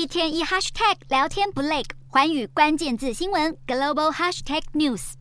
一天一 hashtag 聊天不累，环宇关键字新闻 global hashtag news。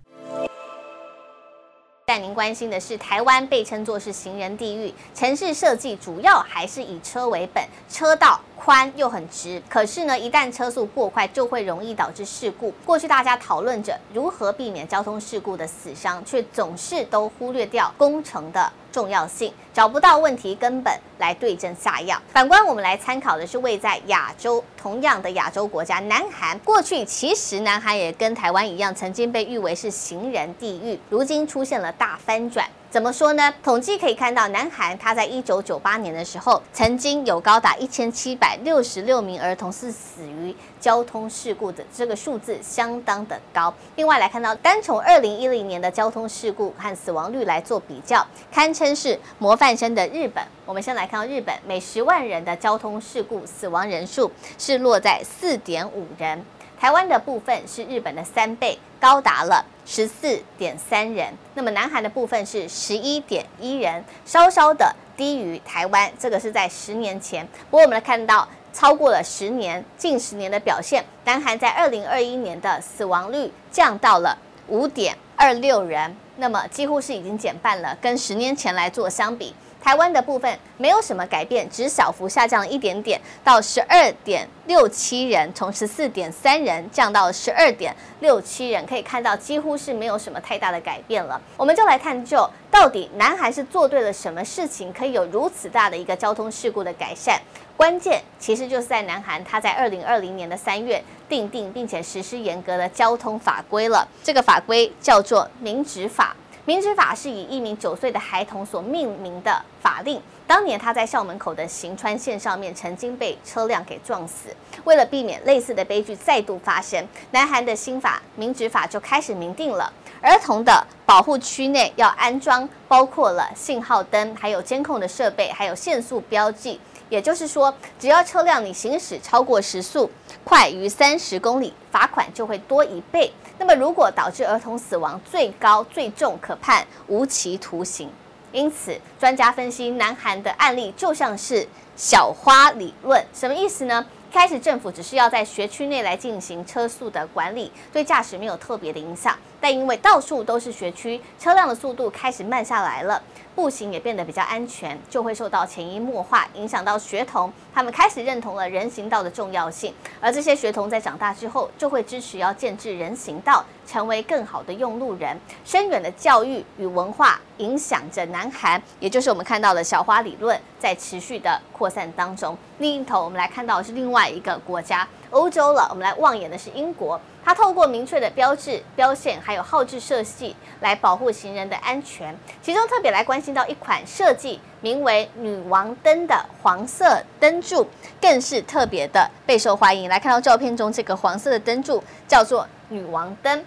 但您关心的是，台湾被称作是行人地狱，城市设计主要还是以车为本，车道宽又很直。可是呢，一旦车速过快，就会容易导致事故。过去大家讨论着如何避免交通事故的死伤，却总是都忽略掉工程的重要性，找不到问题根本来对症下药。反观我们来参考的是位在亚洲，同样的亚洲国家南韩。过去其实南韩也跟台湾一样，曾经被誉为是行人地狱，如今出现了大翻转。怎么说呢？统计可以看到，南韩它在一九九八年的时候，曾经有高达一千七百六十六名儿童是死于交通事故的，这个数字相当的高。另外来看到，单从二零一零年的交通事故和死亡率来做比较，堪称是模范生的日本。我们先来看到日本，每十万人的交通事故死亡人数是落在四点五人。台湾的部分是日本的三倍，高达了十四点三人。那么南韩的部分是十一点一人，稍稍的低于台湾。这个是在十年前。不过我们来看到，超过了十年，近十年的表现，南韩在二零二一年的死亡率降到了五点二六人，那么几乎是已经减半了，跟十年前来做相比。台湾的部分没有什么改变，只小幅下降了一点点，到十二点六七人，从十四点三人降到十二点六七人，可以看到几乎是没有什么太大的改变了。我们就来探究，到底南韩是做对了什么事情，可以有如此大的一个交通事故的改善？关键其实就是在南韩，它在二零二零年的三月订定并且实施严格的交通法规了，这个法规叫做《明执法》。明执法是以一名九岁的孩童所命名的法令。当年他在校门口的行川线上面曾经被车辆给撞死。为了避免类似的悲剧再度发生，南韩的新法明执法就开始明定了，儿童的保护区内要安装包括了信号灯、还有监控的设备、还有限速标记。也就是说，只要车辆你行驶超过时速快于三十公里，罚款就会多一倍。那么，如果导致儿童死亡，最高最重可判无期徒刑。因此，专家分析南韩的案例就像是小花理论，什么意思呢？开始政府只是要在学区内来进行车速的管理，对驾驶没有特别的影响。但因为到处都是学区，车辆的速度开始慢下来了。步行也变得比较安全，就会受到潜移默化影响到学童，他们开始认同了人行道的重要性，而这些学童在长大之后就会支持要建置人行道，成为更好的用路人。深远的教育与文化影响着南韩，也就是我们看到的小花理论在持续的扩散当中。另一头，我们来看到的是另外外一个国家。欧洲了，我们来望眼的是英国，它透过明确的标志、标线，还有号志设计来保护行人的安全。其中特别来关心到一款设计名为“女王灯”的黄色灯柱，更是特别的备受欢迎。来看到照片中这个黄色的灯柱叫做“女王灯”。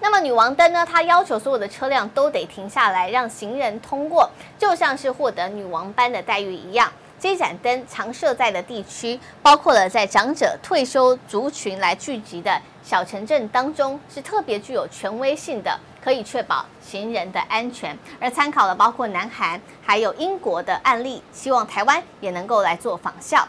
那么“女王灯”呢，它要求所有的车辆都得停下来，让行人通过，就像是获得女王般的待遇一样。这盏灯常设在的地区，包括了在长者退休族群来聚集的小城镇当中，是特别具有权威性的，可以确保行人的安全。而参考了包括南韩还有英国的案例，希望台湾也能够来做仿效。